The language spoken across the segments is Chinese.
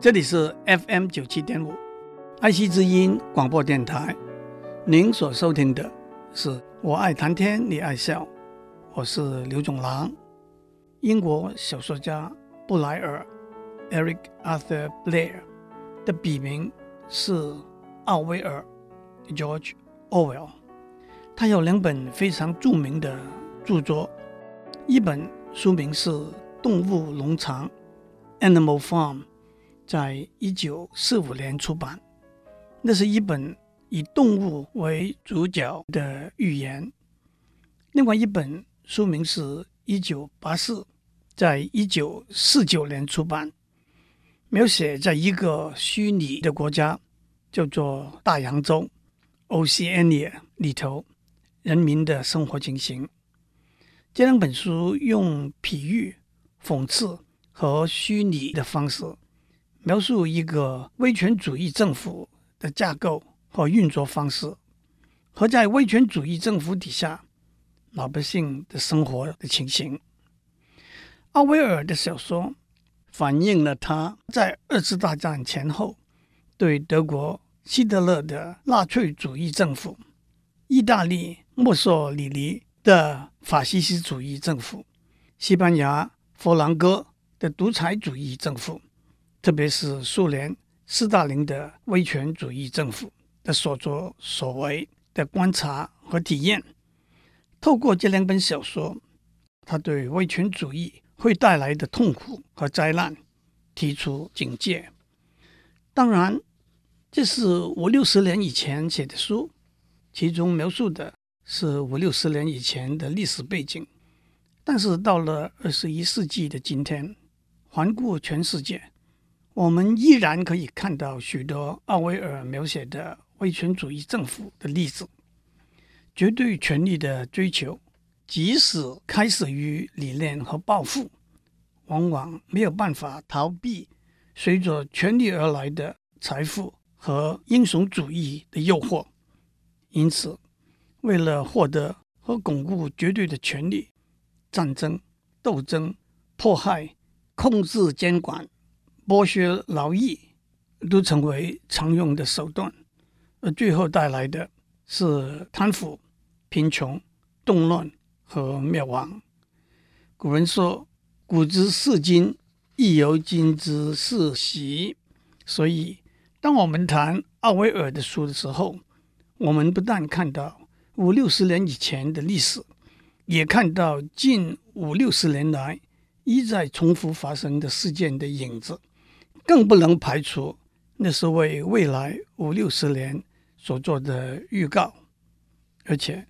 这里是 FM 九七点五，爱惜之音广播电台。您所收听的是我爱谈天，你爱笑，我是刘总郎。英国小说家布莱尔 （Eric Arthur Blair） 的笔名是奥威尔 （George Orwell）。他有两本非常著名的著作，一本书名是《动物农场》（Animal Farm）。在一九四五年出版，那是一本以动物为主角的寓言。另外一本书名是《一九八四》，在一九四九年出版，描写在一个虚拟的国家叫做大洋洲 （Oceania） 里头人民的生活情形。这两本书用比喻、讽刺和虚拟的方式。描述一个威权主义政府的架构和运作方式，和在威权主义政府底下老百姓的生活的情形。奥威尔的小说反映了他在二次大战前后对德国希特勒的纳粹主义政府、意大利墨索里尼的法西斯主义政府、西班牙佛朗哥的独裁主义政府。特别是苏联斯大林的威权主义政府的所作所为的观察和体验，透过这两本小说，他对威权主义会带来的痛苦和灾难提出警戒。当然，这是五六十年以前写的书，其中描述的是五六十年以前的历史背景。但是到了二十一世纪的今天，环顾全世界。我们依然可以看到许多奥威尔描写的威权主义政府的例子。绝对权力的追求，即使开始于理念和抱负，往往没有办法逃避随着权力而来的财富和英雄主义的诱惑。因此，为了获得和巩固绝对的权力，战争、斗争、迫害、控制、监管。剥削劳役都成为常用的手段，而最后带来的是贪腐、贫穷、动乱和灭亡。古人说：“古之视今，亦犹今之视昔。”所以，当我们谈奥威尔的书的时候，我们不但看到五六十年以前的历史，也看到近五六十年来一再重复发生的事件的影子。更不能排除那是为未来五六十年所做的预告，而且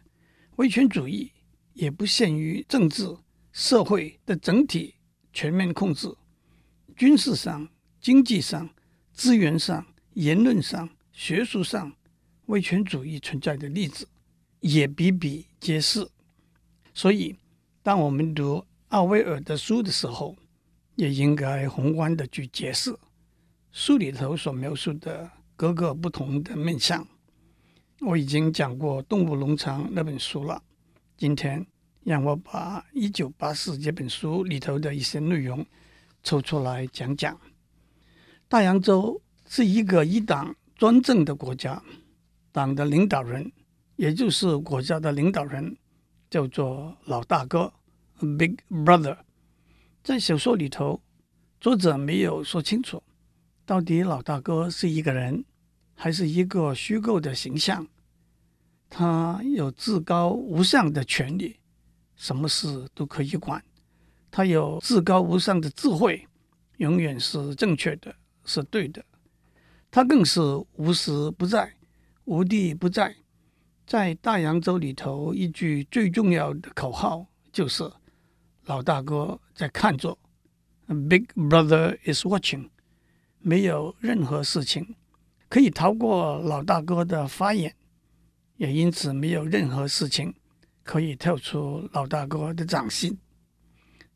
威权主义也不限于政治社会的整体全面控制，军事上、经济上、资源上、言论上、学术上，威权主义存在的例子也比比皆是。所以，当我们读奥威尔的书的时候，也应该宏观的去解释。书里头所描述的各个不同的面相，我已经讲过《动物农场》那本书了。今天让我把《一九八四》这本书里头的一些内容抽出来讲讲。大洋洲是一个一党专政的国家，党的领导人，也就是国家的领导人，叫做老大哥 （Big Brother）。在小说里头，作者没有说清楚。到底老大哥是一个人，还是一个虚构的形象？他有至高无上的权力，什么事都可以管。他有至高无上的智慧，永远是正确的，是对的。他更是无时不在，无地不在。在大洋洲里头，一句最重要的口号就是“老大哥在看着 ”，“Big Brother is watching”。没有任何事情可以逃过老大哥的法眼，也因此没有任何事情可以跳出老大哥的掌心。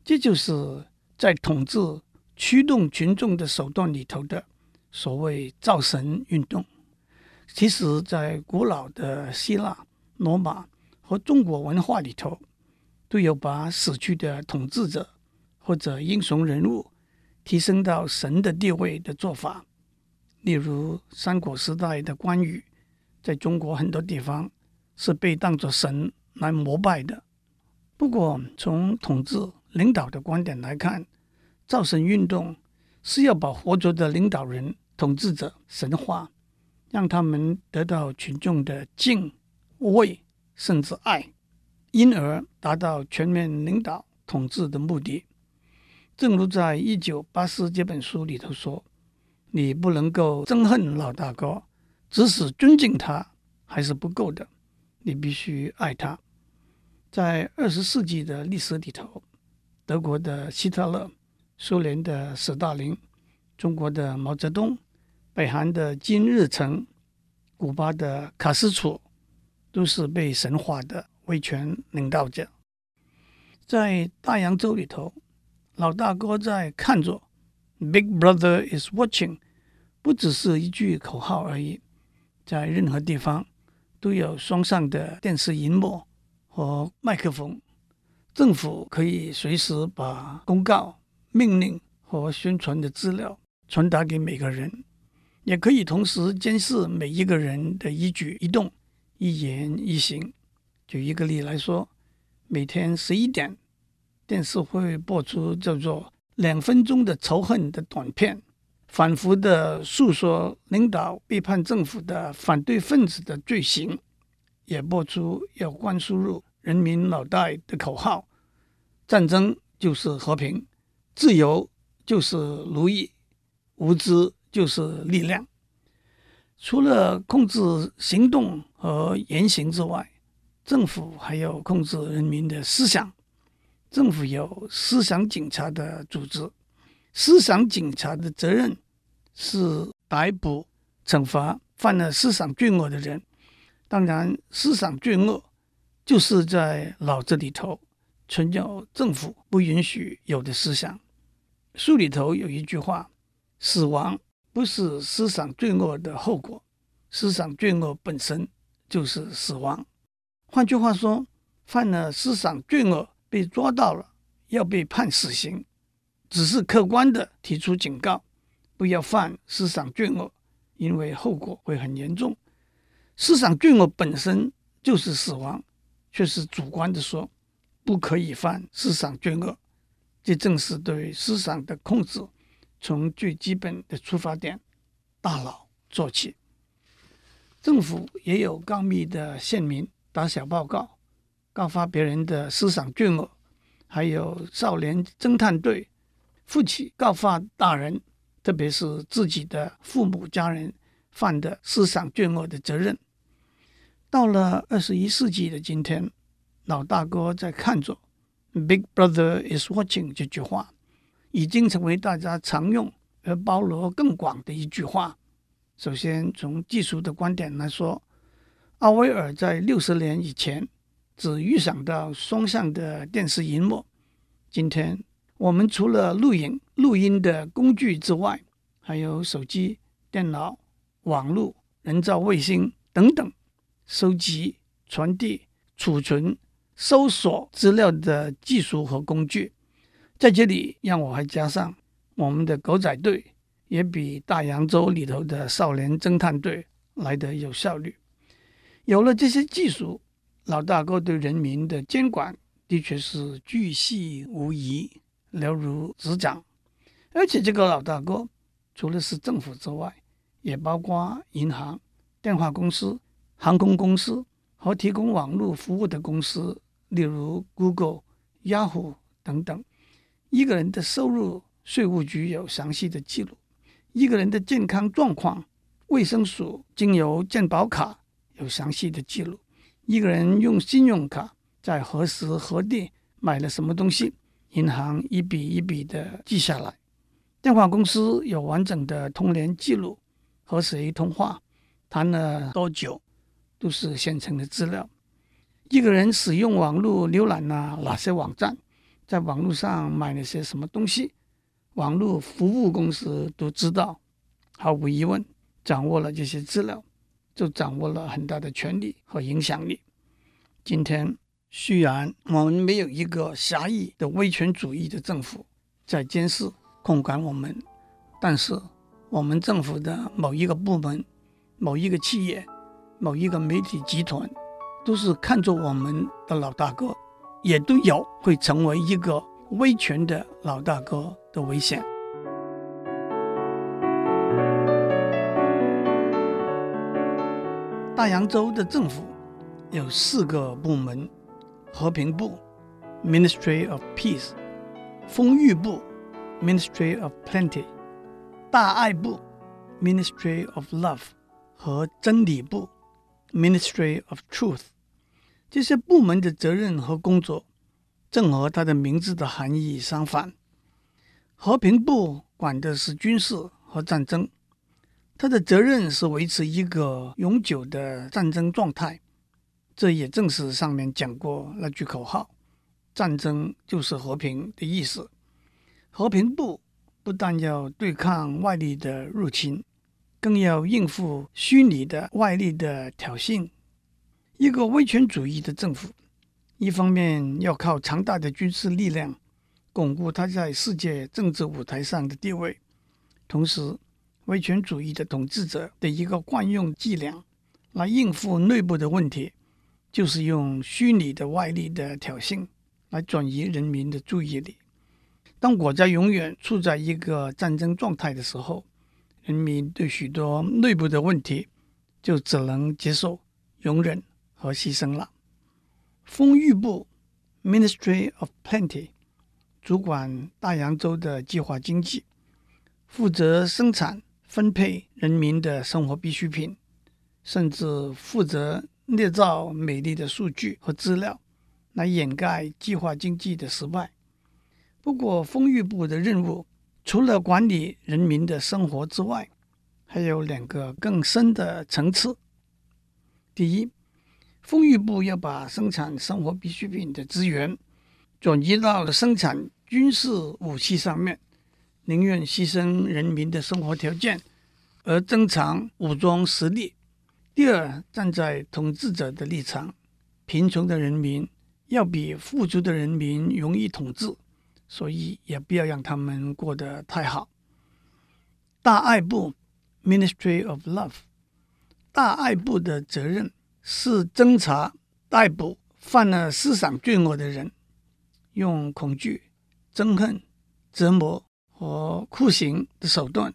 这就是在统治驱动群众的手段里头的所谓造神运动。其实，在古老的希腊、罗马和中国文化里头，都有把死去的统治者或者英雄人物提升到神的地位的做法，例如三国时代的关羽，在中国很多地方是被当作神来膜拜的。不过，从统治领导的观点来看，造神运动是要把活着的领导人、统治者神化，让他们得到群众的敬畏甚至爱，因而达到全面领导统治的目的。正如在《一九八四》这本书里头说：“你不能够憎恨老大哥，只是尊敬他还是不够的，你必须爱他。”在二十世纪的历史里头，德国的希特勒、苏联的斯大林、中国的毛泽东、北韩的金日成、古巴的卡斯楚，都是被神化的威权领导者。在大洋洲里头。老大哥在看着，Big Brother is watching，不只是一句口号而已。在任何地方都有双向的电视荧幕和麦克风，政府可以随时把公告、命令和宣传的资料传达给每个人，也可以同时监视每一个人的一举一动、一言一行。举一个例来说，每天十一点。电视会播出叫做《两分钟的仇恨》的短片，反复的诉说领导背叛政府的反对分子的罪行，也播出要灌输入人民脑袋的口号：战争就是和平，自由就是奴役，无知就是力量。除了控制行动和言行之外，政府还要控制人民的思想。政府有思想警察的组织，思想警察的责任是逮捕、惩罚犯了思想罪恶的人。当然，思想罪恶就是在脑子里头存有政府不允许有的思想。书里头有一句话：“死亡不是思想罪恶的后果，思想罪恶本身就是死亡。”换句话说，犯了思想罪恶。被抓到了，要被判死刑，只是客观的提出警告，不要犯思想罪恶，因为后果会很严重。思想罪恶本身就是死亡，却是主观的说不可以犯思想罪恶，这正是对思想的控制，从最基本的出发点——大脑做起。政府也有告密的县民打小报告。告发别人的思想罪恶，还有少年侦探队负起告发大人，特别是自己的父母家人犯的思想罪恶的责任。到了二十一世纪的今天，老大哥在看着，“Big Brother is watching” 这句话，已经成为大家常用而包罗更广的一句话。首先，从技术的观点来说，奥威尔在六十年以前。只预想到双向的电视荧幕。今天我们除了录影、录音的工具之外，还有手机、电脑、网络、人造卫星等等，收集、传递、储存、搜索资料的技术和工具。在这里，让我还加上我们的狗仔队，也比大洋洲里头的少年侦探队来得有效率。有了这些技术。老大哥对人民的监管的确是巨细无遗、了如指掌，而且这个老大哥除了是政府之外，也包括银行、电话公司、航空公司和提供网络服务的公司，例如 Google、Yahoo 等等。一个人的收入，税务局有详细的记录；一个人的健康状况，卫生署经由健保卡有详细的记录。一个人用信用卡在何时何地买了什么东西，银行一笔一笔的记下来。电话公司有完整的通联记录，和谁通话，谈了多久，都是现成的资料。一个人使用网络浏览了哪些网站，在网络上买了些什么东西，网络服务公司都知道。毫无疑问，掌握了这些资料。就掌握了很大的权力和影响力。今天虽然我们没有一个狭义的威权主义的政府在监视控管我们，但是我们政府的某一个部门、某一个企业、某一个媒体集团，都是看着我们的老大哥，也都有会成为一个威权的老大哥的危险。大洋洲的政府有四个部门：和平部 （Ministry of Peace）、丰裕部 （Ministry of Plenty）、大爱部 （Ministry of Love） 和真理部 （Ministry of Truth）。这些部门的责任和工作正和它的名字的含义相反。和平部管的是军事和战争。他的责任是维持一个永久的战争状态，这也正是上面讲过那句口号：“战争就是和平”的意思。和平部不但要对抗外力的入侵，更要应付虚拟的外力的挑衅。一个威权主义的政府，一方面要靠强大的军事力量巩固他在世界政治舞台上的地位，同时，威权主义的统治者的一个惯用伎俩，来应付内部的问题，就是用虚拟的外力的挑衅来转移人民的注意力。当国家永远处在一个战争状态的时候，人民对许多内部的问题就只能接受、容忍和牺牲了。丰裕部 （Ministry of Plenty） 主管大洋洲的计划经济，负责生产。分配人民的生活必需品，甚至负责捏造美丽的数据和资料，来掩盖计划经济的失败。不过，丰裕部的任务除了管理人民的生活之外，还有两个更深的层次。第一，丰裕部要把生产生活必需品的资源转移到了生产军事武器上面。宁愿牺牲人民的生活条件，而增强武装实力。第二，站在统治者的立场，贫穷的人民要比富足的人民容易统治，所以也不要让他们过得太好。大爱部 （Ministry of Love） 大爱部的责任是侦查、逮捕犯了思想罪恶的人，用恐惧、憎恨、折磨。和酷刑的手段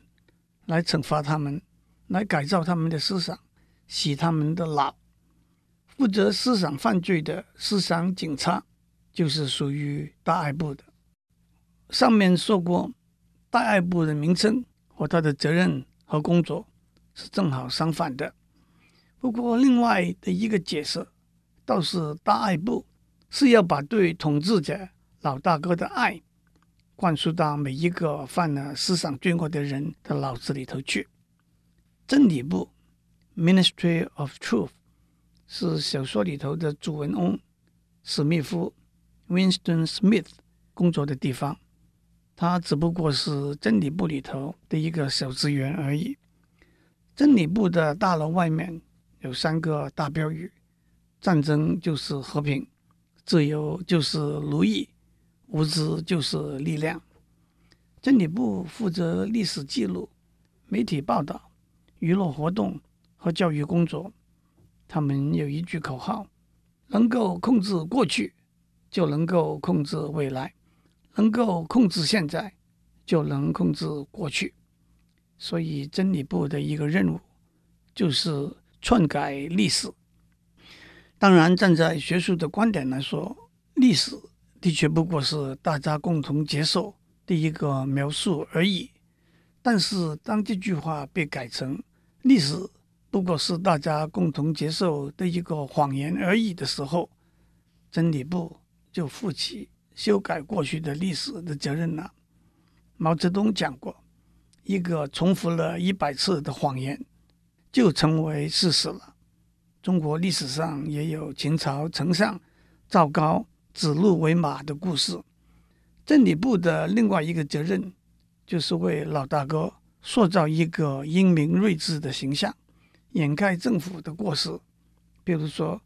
来惩罚他们，来改造他们的思想，洗他们的脑。负责思想犯罪的思想警察就是属于大爱部的。上面说过，大爱部的名称和他的责任和工作是正好相反的。不过，另外的一个解释倒是大爱部是要把对统治者老大哥的爱。灌输到每一个犯了思想罪恶的人的脑子里头去。真理部 （Ministry of Truth） 是小说里头的主人翁史密夫 （Winston Smith） 工作的地方，他只不过是真理部里头的一个小职员而已。真理部的大楼外面有三个大标语：战争就是和平，自由就是奴役。无知就是力量。真理部负责历史记录、媒体报道、娱乐活动和教育工作。他们有一句口号：能够控制过去，就能够控制未来；能够控制现在，就能控制过去。所以，真理部的一个任务就是篡改历史。当然，站在学术的观点来说，历史。的确不过是大家共同接受的一个描述而已。但是，当这句话被改成“历史不过是大家共同接受的一个谎言而已”的时候，真理部就负起修改过去的历史的责任了。毛泽东讲过：“一个重复了一百次的谎言，就成为事实了。”中国历史上也有秦朝丞相赵高。指鹿为马的故事，真理部的另外一个责任，就是为老大哥塑造一个英明睿智的形象，掩盖政府的过失。比如说，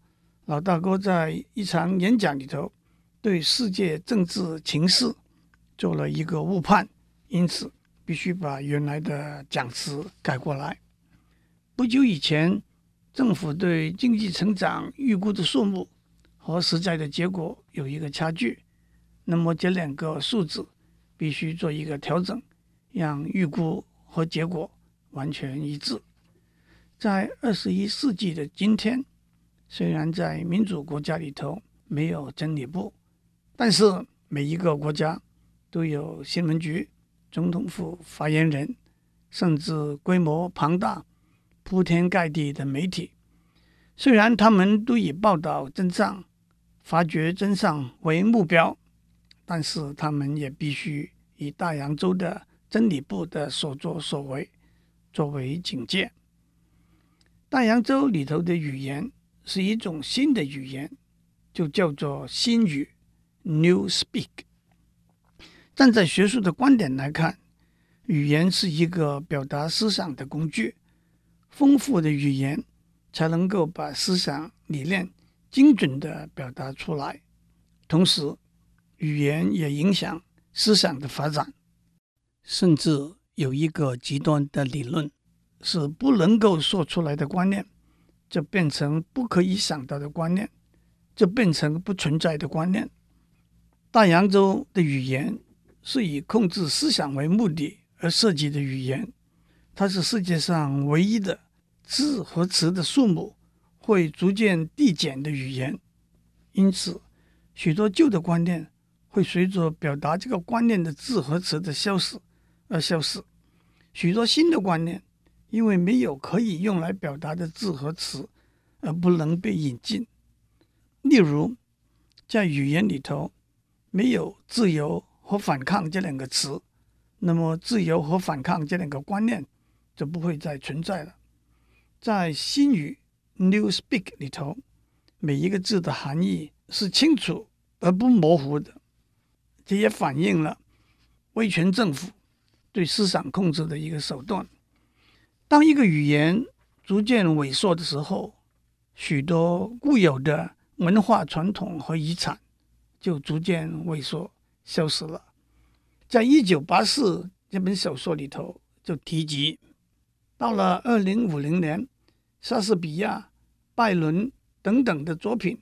老大哥在一场演讲里头，对世界政治情势做了一个误判，因此必须把原来的讲词改过来。不久以前，政府对经济成长预估的数目和实在的结果有一个差距，那么这两个数字必须做一个调整，让预估和结果完全一致。在二十一世纪的今天，虽然在民主国家里头没有真理部，但是每一个国家都有新闻局、总统府发言人，甚至规模庞大。铺天盖地的媒体，虽然他们都以报道真相、发掘真相为目标，但是他们也必须以大洋洲的真理部的所作所为作为警戒。大洋洲里头的语言是一种新的语言，就叫做新语 （New Speak）。站在学术的观点来看，语言是一个表达思想的工具。丰富的语言才能够把思想理念精准地表达出来，同时语言也影响思想的发展。甚至有一个极端的理论，是不能够说出来的观念，就变成不可以想到的观念，就变成不存在的观念。大洋洲的语言是以控制思想为目的而设计的语言。它是世界上唯一的字和词的数目会逐渐递减的语言，因此许多旧的观念会随着表达这个观念的字和词的消失而消失，许多新的观念因为没有可以用来表达的字和词而不能被引进。例如，在语言里头没有“自由”和“反抗”这两个词，那么“自由”和“反抗”这两个观念。就不会再存在了。在新语 New Speak 里头，每一个字的含义是清楚而不模糊的。这也反映了威权政府对思想控制的一个手段。当一个语言逐渐萎缩的时候，许多固有的文化传统和遗产就逐渐萎缩消失了。在一九八四这本小说里头就提及。到了二零五零年，莎士比亚、拜伦等等的作品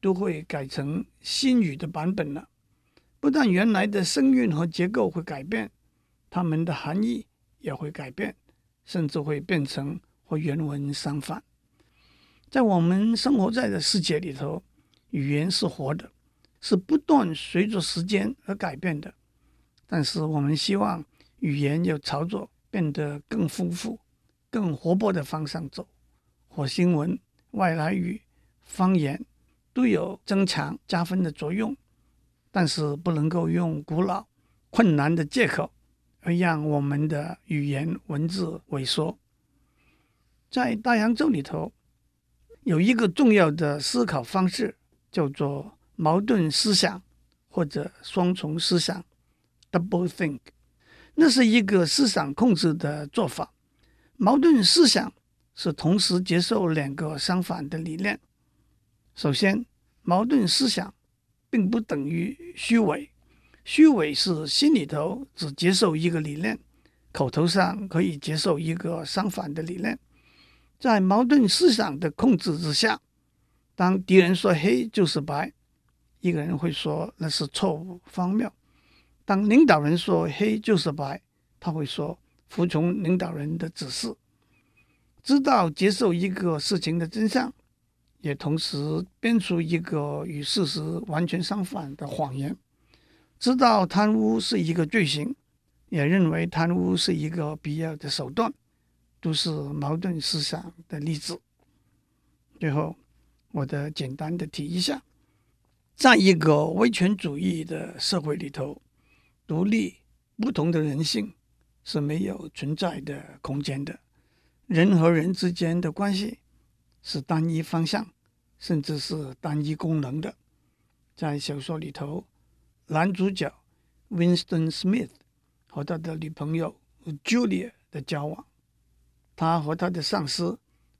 都会改成新语的版本了。不但原来的声韵和结构会改变，它们的含义也会改变，甚至会变成和原文相反。在我们生活在的世界里头，语言是活的，是不断随着时间而改变的。但是我们希望语言要操作。变得更丰富、更活泼的方向走，和新闻、外来语、方言都有增强加分的作用，但是不能够用古老、困难的借口而让我们的语言文字萎缩。在大洋洲里头，有一个重要的思考方式，叫做矛盾思想或者双重思想 （double think）。那是一个思想控制的做法。矛盾思想是同时接受两个相反的理念。首先，矛盾思想并不等于虚伪，虚伪是心里头只接受一个理念，口头上可以接受一个相反的理念。在矛盾思想的控制之下，当敌人说黑就是白，一个人会说那是错误荒谬。当领导人说黑就是白，他会说服从领导人的指示，知道接受一个事情的真相，也同时编出一个与事实完全相反的谎言。知道贪污是一个罪行，也认为贪污是一个必要的手段，都是矛盾思想的例子。最后，我的简单的提一下，在一个威权主义的社会里头。独立不同的人性是没有存在的空间的。人和人之间的关系是单一方向，甚至是单一功能的。在小说里头，男主角 Winston Smith 和他的女朋友 Julia 的交往，他和他的上司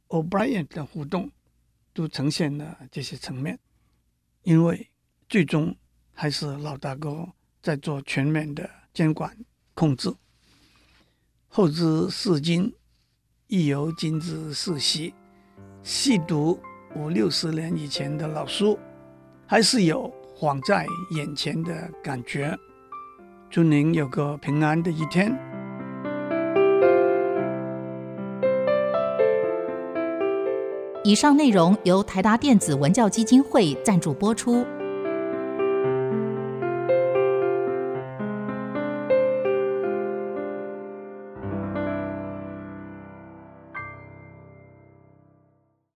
O'Brien 的互动，都呈现了这些层面。因为最终还是老大哥。在做全面的监管控制。后知是今，亦犹今之是昔。细读五六十年以前的老书，还是有晃在眼前的感觉。祝您有个平安的一天。以上内容由台达电子文教基金会赞助播出。